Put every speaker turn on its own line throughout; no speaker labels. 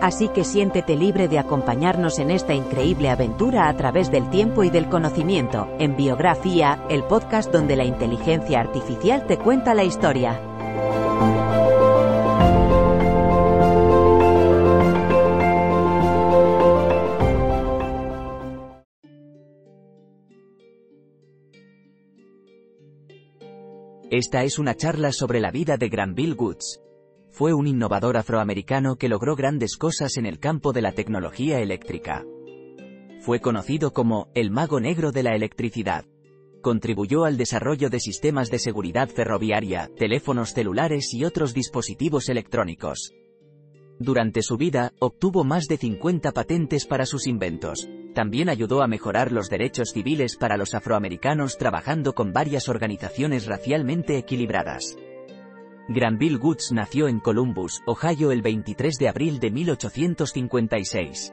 Así que siéntete libre de acompañarnos en esta increíble aventura a través del tiempo y del conocimiento, en Biografía, el podcast donde la inteligencia artificial te cuenta la historia.
Esta es una charla sobre la vida de Granville Woods. Fue un innovador afroamericano que logró grandes cosas en el campo de la tecnología eléctrica. Fue conocido como el mago negro de la electricidad. Contribuyó al desarrollo de sistemas de seguridad ferroviaria, teléfonos celulares y otros dispositivos electrónicos. Durante su vida, obtuvo más de 50 patentes para sus inventos. También ayudó a mejorar los derechos civiles para los afroamericanos trabajando con varias organizaciones racialmente equilibradas. Granville Woods nació en Columbus, Ohio el 23 de abril de 1856.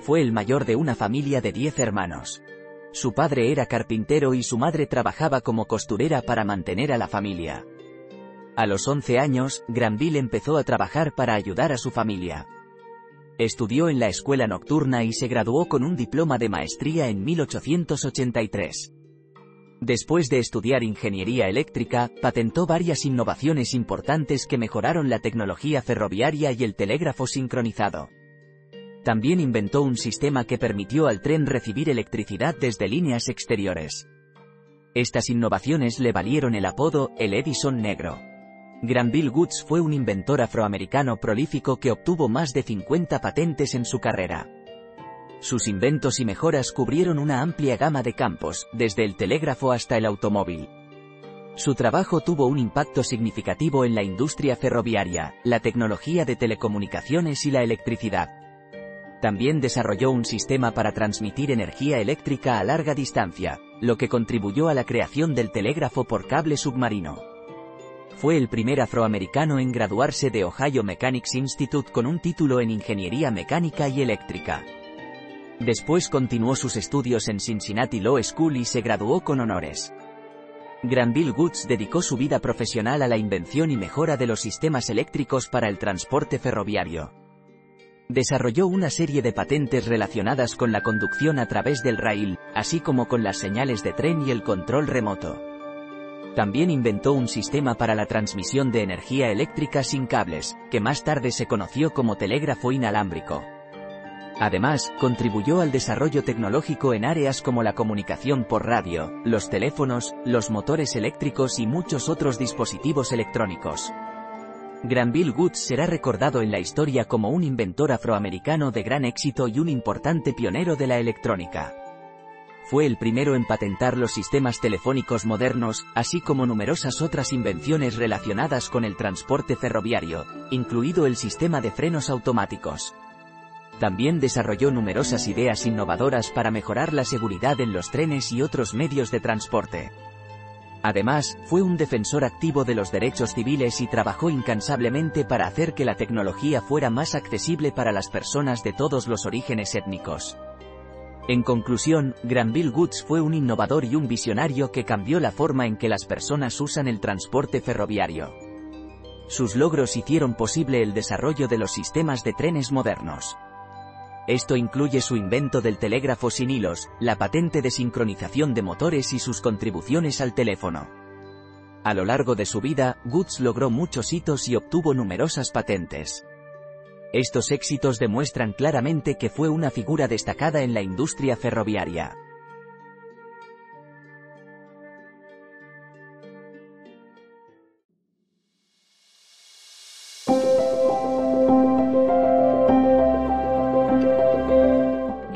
Fue el mayor de una familia de 10 hermanos. Su padre era carpintero y su madre trabajaba como costurera para mantener a la familia. A los 11 años, Granville empezó a trabajar para ayudar a su familia. Estudió en la escuela nocturna y se graduó con un diploma de maestría en 1883. Después de estudiar ingeniería eléctrica, patentó varias innovaciones importantes que mejoraron la tecnología ferroviaria y el telégrafo sincronizado. También inventó un sistema que permitió al tren recibir electricidad desde líneas exteriores. Estas innovaciones le valieron el apodo, el Edison Negro. Granville Woods fue un inventor afroamericano prolífico que obtuvo más de 50 patentes en su carrera. Sus inventos y mejoras cubrieron una amplia gama de campos, desde el telégrafo hasta el automóvil. Su trabajo tuvo un impacto significativo en la industria ferroviaria, la tecnología de telecomunicaciones y la electricidad. También desarrolló un sistema para transmitir energía eléctrica a larga distancia, lo que contribuyó a la creación del telégrafo por cable submarino. Fue el primer afroamericano en graduarse de Ohio Mechanics Institute con un título en Ingeniería Mecánica y Eléctrica. Después continuó sus estudios en Cincinnati Law School y se graduó con honores. Granville Woods dedicó su vida profesional a la invención y mejora de los sistemas eléctricos para el transporte ferroviario. Desarrolló una serie de patentes relacionadas con la conducción a través del rail, así como con las señales de tren y el control remoto. También inventó un sistema para la transmisión de energía eléctrica sin cables, que más tarde se conoció como telégrafo inalámbrico. Además, contribuyó al desarrollo tecnológico en áreas como la comunicación por radio, los teléfonos, los motores eléctricos y muchos otros dispositivos electrónicos. Granville Woods será recordado en la historia como un inventor afroamericano de gran éxito y un importante pionero de la electrónica fue el primero en patentar los sistemas telefónicos modernos, así como numerosas otras invenciones relacionadas con el transporte ferroviario, incluido el sistema de frenos automáticos. También desarrolló numerosas ideas innovadoras para mejorar la seguridad en los trenes y otros medios de transporte. Además, fue un defensor activo de los derechos civiles y trabajó incansablemente para hacer que la tecnología fuera más accesible para las personas de todos los orígenes étnicos. En conclusión, Granville Woods fue un innovador y un visionario que cambió la forma en que las personas usan el transporte ferroviario. Sus logros hicieron posible el desarrollo de los sistemas de trenes modernos. Esto incluye su invento del telégrafo sin hilos, la patente de sincronización de motores y sus contribuciones al teléfono. A lo largo de su vida, Woods logró muchos hitos y obtuvo numerosas patentes. Estos éxitos demuestran claramente que fue una figura destacada en la industria ferroviaria.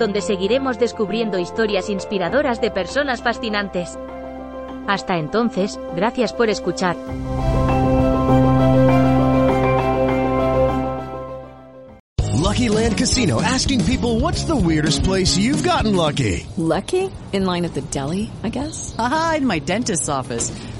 donde seguiremos descubriendo historias inspiradoras de personas fascinantes. Hasta entonces, gracias por escuchar.
Lucky Land Casino asking people what's the weirdest place you've gotten lucky?
Lucky? In line at the deli, I guess?
Aha, in my dentist's office.